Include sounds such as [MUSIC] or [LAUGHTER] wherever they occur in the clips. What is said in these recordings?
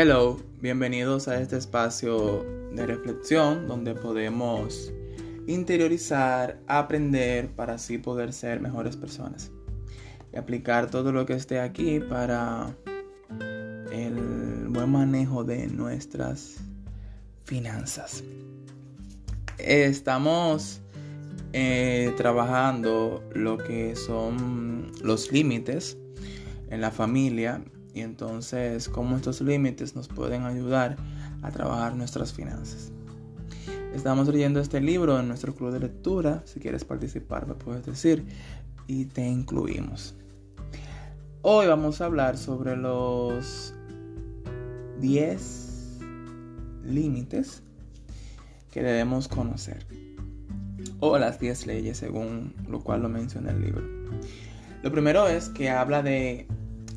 Hello, bienvenidos a este espacio de reflexión donde podemos interiorizar, aprender para así poder ser mejores personas y aplicar todo lo que esté aquí para el buen manejo de nuestras finanzas. Estamos eh, trabajando lo que son los límites en la familia y entonces cómo estos límites nos pueden ayudar a trabajar nuestras finanzas. Estamos leyendo este libro en nuestro club de lectura. Si quieres participar, me puedes decir y te incluimos. Hoy vamos a hablar sobre los 10 límites que debemos conocer. O las 10 leyes, según lo cual lo menciona el libro. Lo primero es que habla de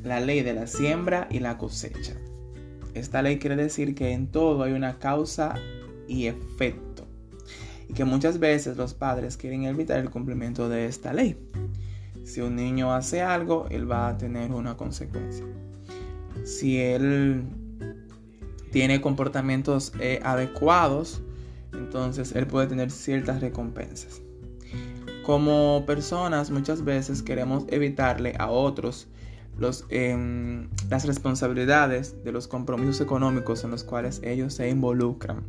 la ley de la siembra y la cosecha. Esta ley quiere decir que en todo hay una causa y efecto y que muchas veces los padres quieren evitar el cumplimiento de esta ley. Si un niño hace algo, él va a tener una consecuencia. Si él tiene comportamientos eh, adecuados, entonces él puede tener ciertas recompensas. Como personas muchas veces queremos evitarle a otros em, las responsabilidades de los compromisos económicos en los cuales ellos se involucran.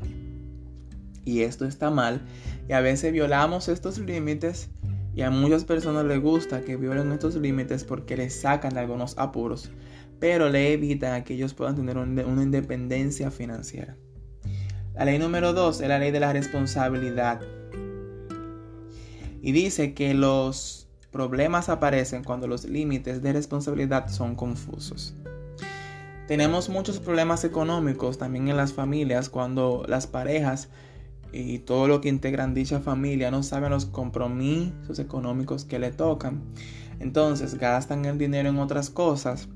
Y esto está mal. Y a veces violamos estos límites y a muchas personas les gusta que violen estos límites porque les sacan de algunos apuros, pero le evitan que ellos puedan tener una independencia financiera. La ley número 2 es la ley de la responsabilidad. Y dice que los problemas aparecen cuando los límites de responsabilidad son confusos. Tenemos muchos problemas económicos también en las familias cuando las parejas y todo lo que integran dicha familia no saben los compromisos económicos que le tocan. Entonces gastan el dinero en otras cosas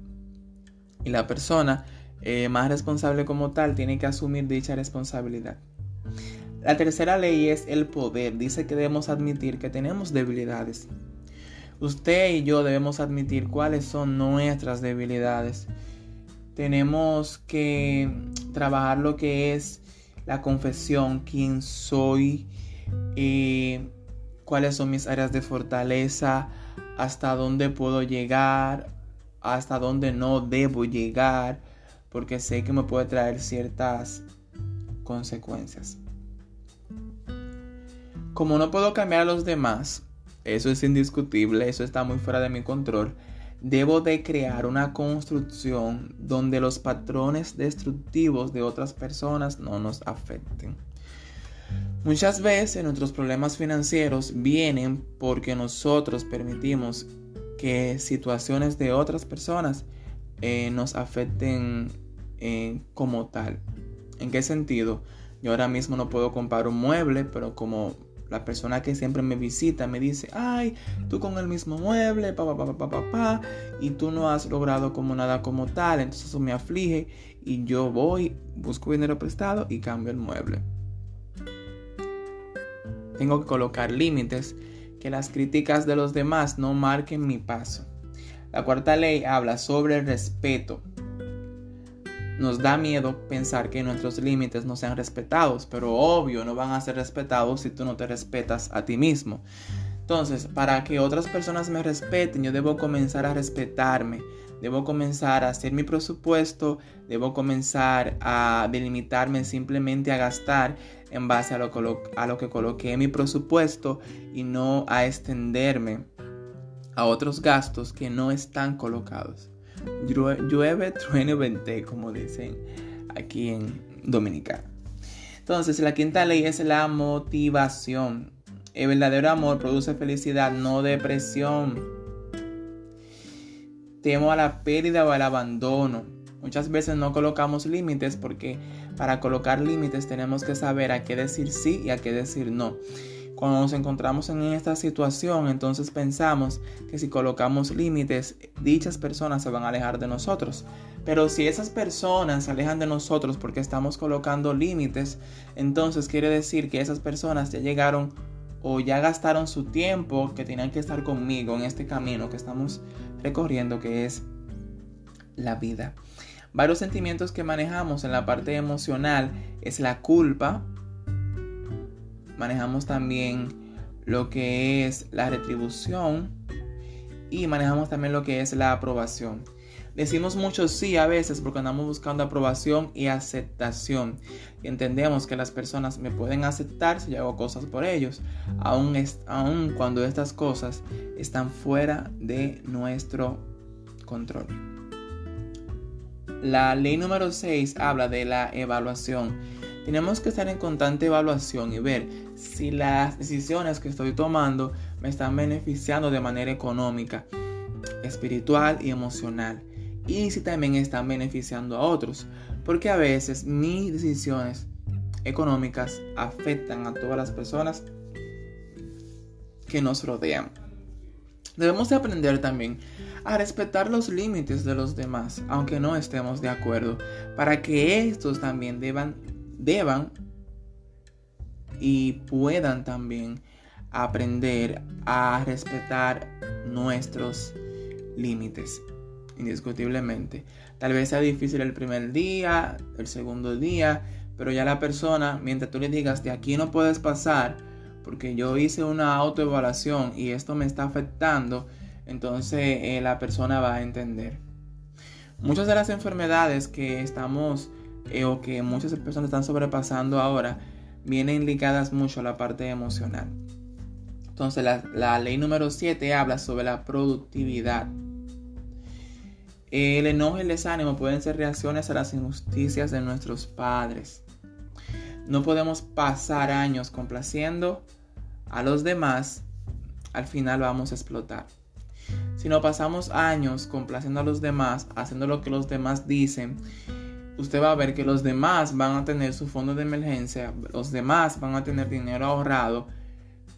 y la persona eh, más responsable como tal tiene que asumir dicha responsabilidad. La tercera ley es el poder. Dice que debemos admitir que tenemos debilidades. Usted y yo debemos admitir cuáles son nuestras debilidades. Tenemos que trabajar lo que es la confesión, quién soy, eh, cuáles son mis áreas de fortaleza, hasta dónde puedo llegar, hasta dónde no debo llegar, porque sé que me puede traer ciertas consecuencias. Como no puedo cambiar a los demás, eso es indiscutible, eso está muy fuera de mi control. Debo de crear una construcción donde los patrones destructivos de otras personas no nos afecten. Muchas veces nuestros problemas financieros vienen porque nosotros permitimos que situaciones de otras personas eh, nos afecten eh, como tal. ¿En qué sentido? Yo ahora mismo no puedo comprar un mueble, pero como la persona que siempre me visita me dice, ay, tú con el mismo mueble, pa, pa, pa, pa, pa, pa, y tú no has logrado como nada como tal, entonces eso me aflige y yo voy, busco dinero prestado y cambio el mueble. Tengo que colocar límites, que las críticas de los demás no marquen mi paso. La cuarta ley habla sobre el respeto. Nos da miedo pensar que nuestros límites no sean respetados, pero obvio no van a ser respetados si tú no te respetas a ti mismo. Entonces, para que otras personas me respeten, yo debo comenzar a respetarme, debo comenzar a hacer mi presupuesto, debo comenzar a delimitarme simplemente a gastar en base a lo, que coloqué en mi presupuesto y no a extenderme a otros gastos que no están colocados llueve, [LAUGHS] truene, vente, como dicen aquí en Dominicana. Entonces, la quinta ley es la motivación. El verdadero amor produce felicidad, no depresión. Temo a la pérdida o al abandono. Muchas veces no colocamos límites porque para colocar límites tenemos que saber a qué decir sí y a qué decir no. Cuando nos encontramos en esta situación, entonces pensamos que si colocamos límites, dichas personas se van a alejar de nosotros. Pero si esas personas se alejan de nosotros porque estamos colocando límites, entonces quiere decir que esas personas ya llegaron o ya gastaron su tiempo que tenían que estar conmigo en este camino que estamos recorriendo, que es la vida. Varios sentimientos que manejamos en la parte emocional es la culpa. Manejamos también lo que es la retribución y manejamos también lo que es la aprobación. Decimos mucho sí a veces porque andamos buscando aprobación y aceptación. Y entendemos que las personas me pueden aceptar si yo hago cosas por ellos, aun, aun cuando estas cosas están fuera de nuestro control. La ley número 6 habla de la evaluación. Tenemos que estar en constante evaluación y ver si las decisiones que estoy tomando me están beneficiando de manera económica, espiritual y emocional y si también están beneficiando a otros. Porque a veces mis decisiones económicas afectan a todas las personas que nos rodean. Debemos de aprender también a respetar los límites de los demás, aunque no estemos de acuerdo, para que estos también deban, deban y puedan también aprender a respetar nuestros límites indiscutiblemente. Tal vez sea difícil el primer día, el segundo día, pero ya la persona, mientras tú le digas, de aquí no puedes pasar, porque yo hice una autoevaluación y esto me está afectando, entonces eh, la persona va a entender. Muchas de las enfermedades que estamos eh, o que muchas personas están sobrepasando ahora vienen ligadas mucho a la parte emocional. Entonces la, la ley número 7 habla sobre la productividad. El enojo y el desánimo pueden ser reacciones a las injusticias de nuestros padres. No podemos pasar años complaciendo a los demás, al final vamos a explotar. Si no pasamos años complaciendo a los demás, haciendo lo que los demás dicen, usted va a ver que los demás van a tener su fondo de emergencia, los demás van a tener dinero ahorrado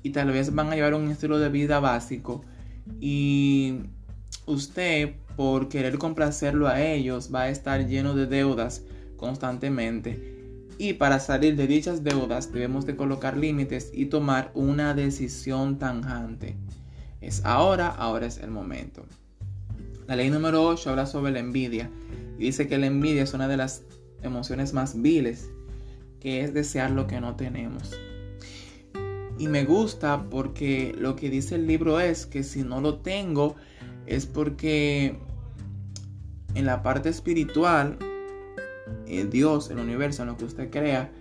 y tal vez van a llevar un estilo de vida básico y usted por querer complacerlo a ellos va a estar lleno de deudas constantemente. Y para salir de dichas deudas debemos de colocar límites y tomar una decisión tanjante. Es ahora, ahora es el momento. La ley número 8 habla sobre la envidia dice que la envidia es una de las emociones más viles, que es desear lo que no tenemos. Y me gusta porque lo que dice el libro es que si no lo tengo es porque en la parte espiritual, eh, Dios, el universo, en lo que usted crea,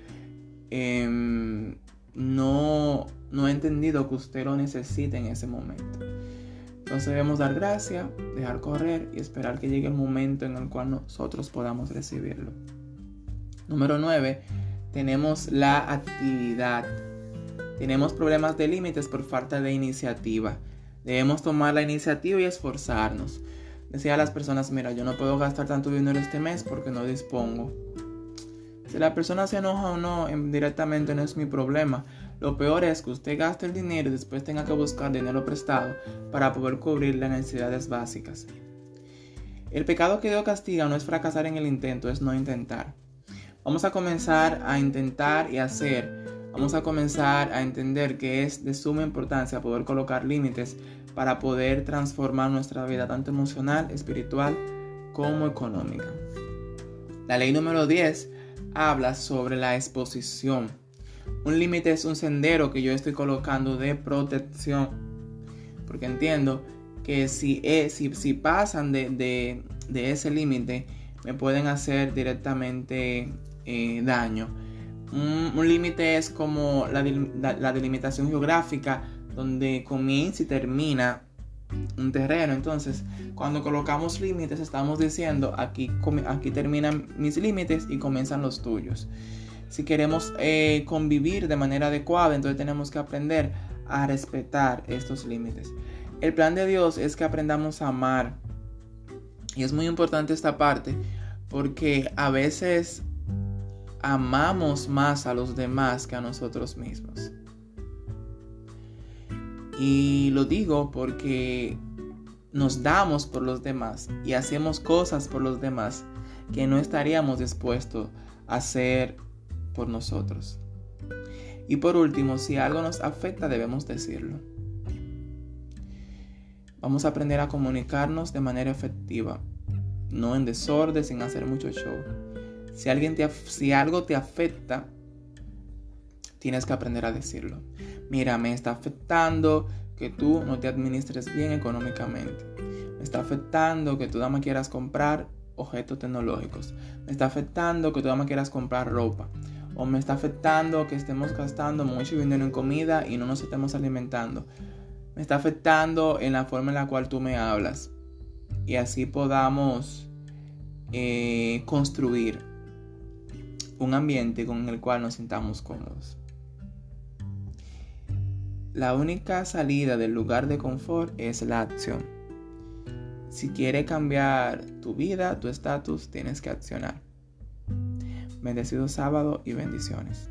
em, no, no ha entendido que usted lo necesite en ese momento. Entonces debemos dar gracia, dejar correr y esperar que llegue el momento en el cual nosotros podamos recibirlo. Número 9. Tenemos la actividad. Tenemos problemas de límites por falta de iniciativa. Debemos tomar la iniciativa y esforzarnos. Decía a las personas, mira, yo no puedo gastar tanto dinero este mes porque no dispongo. Si la persona se enoja o no, em, directamente no es mi problema. Lo peor es que usted gaste el dinero y después tenga que buscar dinero prestado para poder cubrir las necesidades básicas. El pecado que Dios castiga no es fracasar en el intento, es no intentar. Vamos a comenzar a intentar y hacer. Vamos a comenzar a entender que es de suma importancia poder colocar límites para poder transformar nuestra vida tanto emocional, espiritual como económica. La ley número 10 habla sobre la exposición. Un límite es un sendero que yo estoy colocando de protección. Porque entiendo que si, es, si, pasan de, ese límite, me pueden hacer directamente eh, daño. Un, límite es como la, la delimitación geográfica donde comienza y termina un terreno. Entonces, cuando colocamos límites, estamos diciendo aquí, aquí terminan mis límites y comienzan los tuyos. Si queremos eh, convivir de manera adecuada, entonces tenemos que aprender a respetar estos límites. El plan de Dios es que aprendamos a amar. Y es muy importante esta parte porque a veces amamos más a los demás que a nosotros mismos. Y lo digo porque nos damos por los demás y hacemos cosas por los demás que no estaríamos dispuestos a hacer por nosotros. Y por último, si algo nos afecta debemos decirlo. Vamos a aprender a comunicarnos de manera efectiva. no en desorden, sin hacer mucho show. Si, alguien te, si algo te afecta, tienes que aprender a decirlo. Mira, me está afectando que tú no te administres bien económicamente. Me está afectando que tú más quieras comprar objetos tecnológicos. Me está afectando que tú más quieras comprar ropa. O me está afectando que estemos gastando mucho dinero en comida y no nos estemos alimentando. Me está afectando en la forma en la cual tú me hablas. Y así podamos eh, construir un ambiente con el cual nos sintamos cómodos. La única salida del lugar de confort es la acción. Si quieres cambiar tu vida, tu estatus, tienes que accionar. Bendecido sábado y bendiciones.